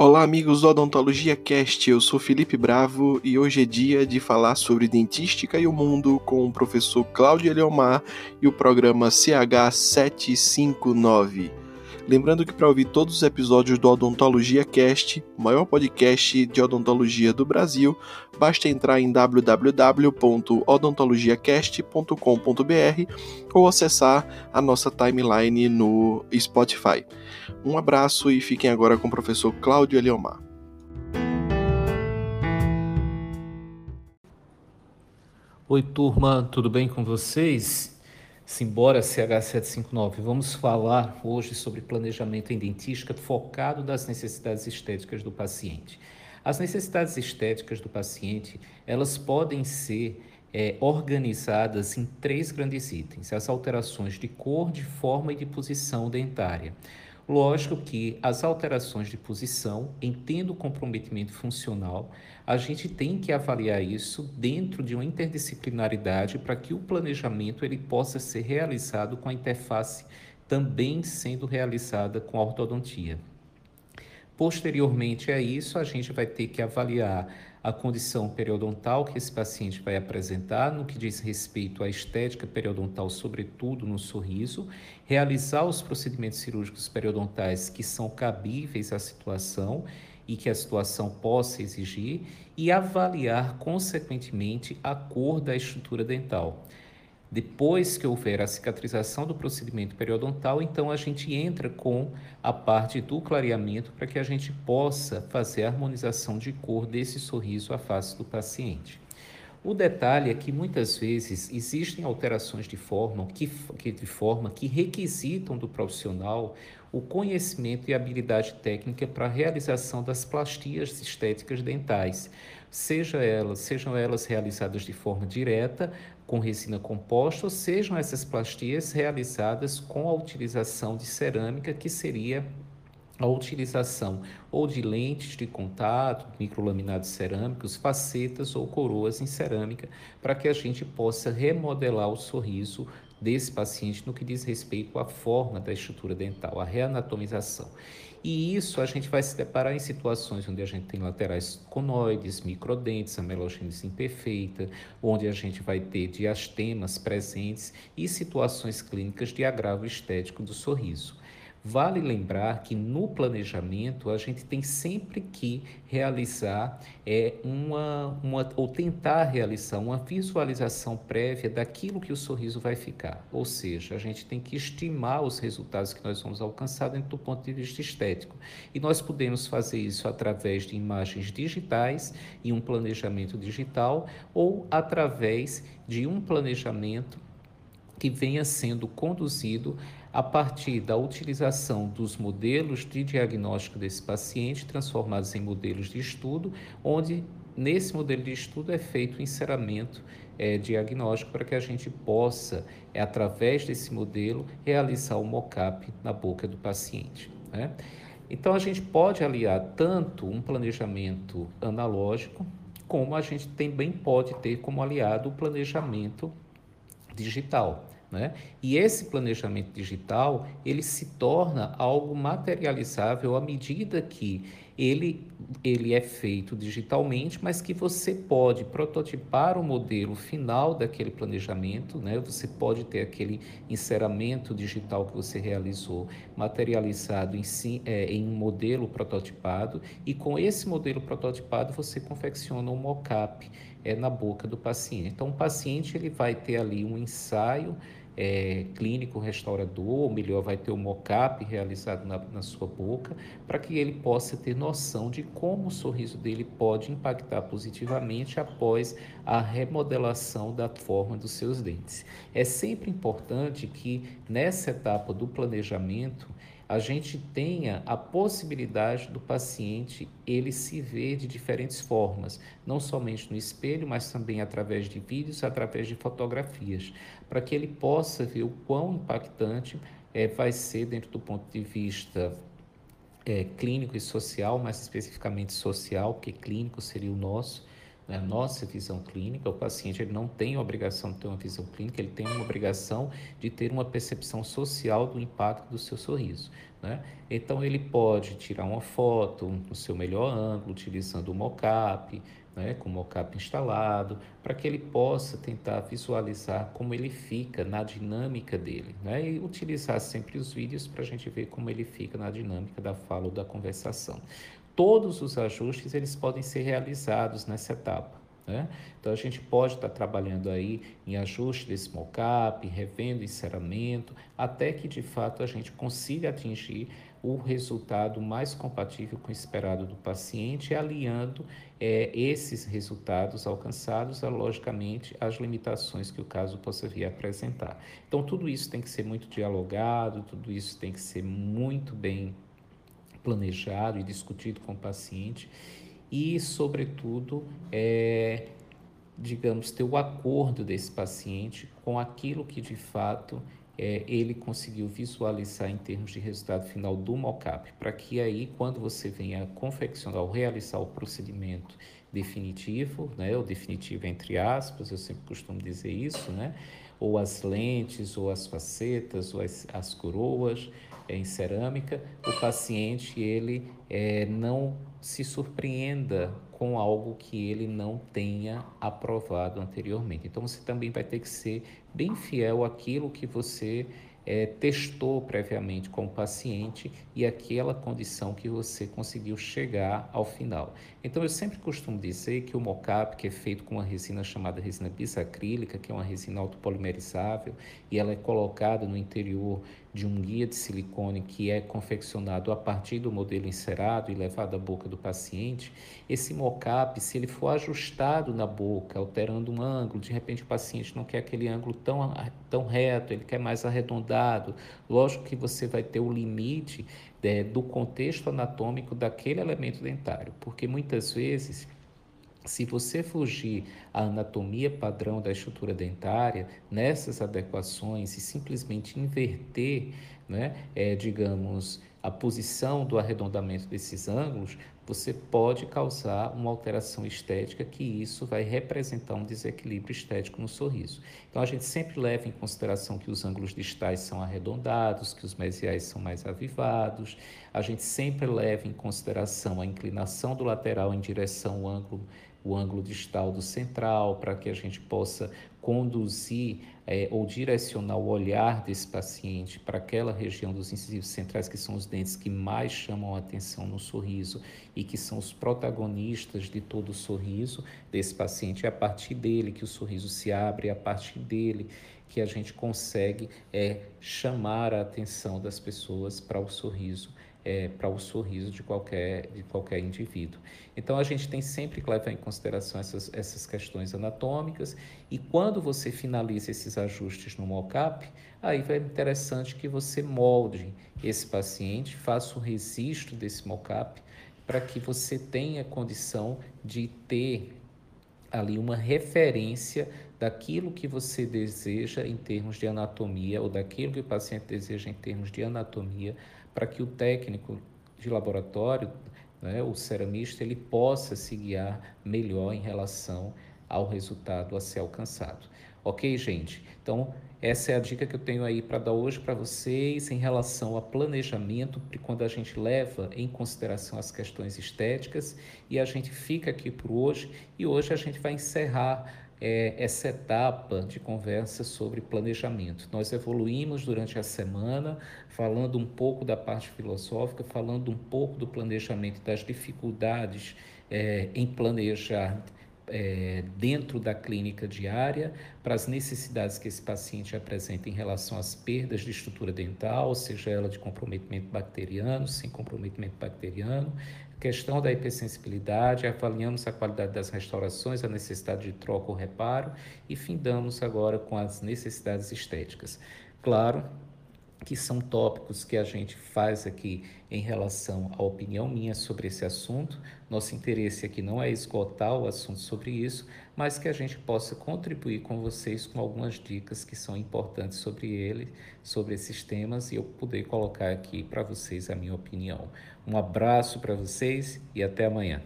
Olá, amigos do Odontologia Cast. Eu sou Felipe Bravo e hoje é dia de falar sobre dentística e o mundo com o professor Cláudio Eliomar e o programa CH759. Lembrando que para ouvir todos os episódios do Odontologia Cast, o maior podcast de odontologia do Brasil, basta entrar em www.odontologiacast.com.br ou acessar a nossa timeline no Spotify. Um abraço e fiquem agora com o professor Cláudio Eliomar. Oi, turma, tudo bem com vocês? Simbora CH759, vamos falar hoje sobre planejamento em dentística focado nas necessidades estéticas do paciente. As necessidades estéticas do paciente, elas podem ser é, organizadas em três grandes itens: as alterações de cor, de forma e de posição dentária. Lógico que as alterações de posição, entendo o comprometimento funcional, a gente tem que avaliar isso dentro de uma interdisciplinaridade para que o planejamento ele possa ser realizado com a interface também sendo realizada com a ortodontia. Posteriormente a isso, a gente vai ter que avaliar a condição periodontal que esse paciente vai apresentar no que diz respeito à estética periodontal, sobretudo no sorriso, realizar os procedimentos cirúrgicos periodontais que são cabíveis à situação e que a situação possa exigir e avaliar, consequentemente, a cor da estrutura dental. Depois que houver a cicatrização do procedimento periodontal, então a gente entra com a parte do clareamento para que a gente possa fazer a harmonização de cor desse sorriso à face do paciente. O detalhe é que muitas vezes existem alterações de forma que, que, de forma que requisitam do profissional o conhecimento e habilidade técnica para a realização das plastias estéticas dentais, seja elas, sejam elas realizadas de forma direta com resina composta, ou sejam essas plastias realizadas com a utilização de cerâmica, que seria a utilização ou de lentes de contato, microlaminados cerâmicos, facetas ou coroas em cerâmica, para que a gente possa remodelar o sorriso desse paciente no que diz respeito à forma da estrutura dental, a reanatomização. E isso a gente vai se deparar em situações onde a gente tem laterais conoides, microdentes, a melogênese imperfeita, onde a gente vai ter diastemas presentes e situações clínicas de agravo estético do sorriso. Vale lembrar que no planejamento a gente tem sempre que realizar é, uma, uma, ou tentar realizar uma visualização prévia daquilo que o sorriso vai ficar. Ou seja, a gente tem que estimar os resultados que nós vamos alcançar dentro do ponto de vista estético. E nós podemos fazer isso através de imagens digitais e um planejamento digital, ou através de um planejamento que venha sendo conduzido a partir da utilização dos modelos de diagnóstico desse paciente, transformados em modelos de estudo, onde nesse modelo de estudo é feito o encerramento é, diagnóstico para que a gente possa, é, através desse modelo, realizar o mock-up na boca do paciente. Né? Então, a gente pode aliar tanto um planejamento analógico, como a gente também pode ter como aliado o planejamento digital. Né? E esse planejamento digital ele se torna algo materializável à medida que ele, ele é feito digitalmente, mas que você pode prototipar o modelo final daquele planejamento, né? você pode ter aquele enceramento digital que você realizou materializado em, si, é, em um modelo prototipado, e com esse modelo prototipado você confecciona um mock-up é, na boca do paciente. Então, o paciente ele vai ter ali um ensaio é, clínico restaurador, ou melhor, vai ter um mock-up realizado na, na sua boca, para que ele possa ter noção de como o sorriso dele pode impactar positivamente após a remodelação da forma dos seus dentes. É sempre importante que nessa etapa do planejamento a gente tenha a possibilidade do paciente ele se ver de diferentes formas, não somente no espelho, mas também através de vídeos, através de fotografias, para que ele possa ver o quão impactante é, vai ser dentro do ponto de vista é, clínico e social, mais especificamente social, porque clínico seria o nosso, a nossa visão clínica, o paciente ele não tem a obrigação de ter uma visão clínica, ele tem uma obrigação de ter uma percepção social do impacto do seu sorriso. Né? Então, ele pode tirar uma foto no seu melhor ângulo, utilizando o mocap, né, com o mocap instalado, para que ele possa tentar visualizar como ele fica na dinâmica dele. Né? E utilizar sempre os vídeos para a gente ver como ele fica na dinâmica da fala ou da conversação todos os ajustes eles podem ser realizados nessa etapa. Né? Então a gente pode estar trabalhando aí em ajuste desse mockup, revendo encerramento, até que de fato a gente consiga atingir o resultado mais compatível com o esperado do paciente, alinhando é, esses resultados alcançados, a, logicamente, as limitações que o caso possa vir a apresentar. Então tudo isso tem que ser muito dialogado, tudo isso tem que ser muito bem planejado e discutido com o paciente e, sobretudo, é, digamos, ter o acordo desse paciente com aquilo que de fato é, ele conseguiu visualizar em termos de resultado final do mockup, para que aí, quando você venha confeccionar ou realizar o procedimento definitivo, né, o definitivo entre aspas, eu sempre costumo dizer isso, né, ou as lentes, ou as facetas, ou as, as coroas, em cerâmica, o paciente ele é, não se surpreenda com algo que ele não tenha aprovado anteriormente. Então você também vai ter que ser bem fiel àquilo que você é, testou previamente com o paciente e aquela condição que você conseguiu chegar ao final. Então, eu sempre costumo dizer que o mocap, que é feito com uma resina chamada resina bisacrílica, que é uma resina autopolimerizável, e ela é colocada no interior de um guia de silicone que é confeccionado a partir do modelo encerado e levado à boca do paciente, esse mocap, se ele for ajustado na boca, alterando um ângulo, de repente o paciente não quer aquele ângulo tão, tão reto, ele quer mais arredondado, lógico que você vai ter o limite é, do contexto anatômico daquele elemento dentário, porque muitas vezes se você fugir à anatomia padrão da estrutura dentária, nessas adequações e simplesmente inverter, né, é, digamos, a posição do arredondamento desses ângulos, você pode causar uma alteração estética que isso vai representar um desequilíbrio estético no sorriso. Então a gente sempre leva em consideração que os ângulos distais são arredondados, que os mesiais são mais avivados. A gente sempre leva em consideração a inclinação do lateral em direção ao ângulo o ângulo distal do central, para que a gente possa conduzir é, ou direcionar o olhar desse paciente para aquela região dos incisivos centrais, que são os dentes que mais chamam a atenção no sorriso e que são os protagonistas de todo o sorriso desse paciente. É a partir dele que o sorriso se abre, é a partir dele que a gente consegue é, chamar a atenção das pessoas para o sorriso é, para o sorriso de qualquer, de qualquer indivíduo. Então, a gente tem sempre que levar em consideração essas, essas questões anatômicas e quando você finaliza esses ajustes no mockup, aí vai interessante que você molde esse paciente, faça o registro desse mockup para que você tenha condição de ter ali uma referência daquilo que você deseja em termos de anatomia ou daquilo que o paciente deseja em termos de anatomia para que o técnico de laboratório, né, o ceramista, ele possa se guiar melhor em relação ao resultado a ser alcançado. Ok, gente? Então, essa é a dica que eu tenho aí para dar hoje para vocês em relação a planejamento, quando a gente leva em consideração as questões estéticas e a gente fica aqui por hoje e hoje a gente vai encerrar é, essa etapa de conversa sobre planejamento. Nós evoluímos durante a semana, falando um pouco da parte filosófica, falando um pouco do planejamento, das dificuldades é, em planejar é, dentro da clínica diária, para as necessidades que esse paciente apresenta em relação às perdas de estrutura dental, seja ela de comprometimento bacteriano, sem comprometimento bacteriano, questão da hipersensibilidade, avaliamos a qualidade das restaurações, a necessidade de troca ou reparo e findamos agora com as necessidades estéticas. Claro que são tópicos que a gente faz aqui em relação à opinião minha sobre esse assunto. Nosso interesse aqui não é esgotar o assunto sobre isso, mas que a gente possa contribuir com vocês com algumas dicas que são importantes sobre ele, sobre esses temas e eu poder colocar aqui para vocês a minha opinião. Um abraço para vocês e até amanhã.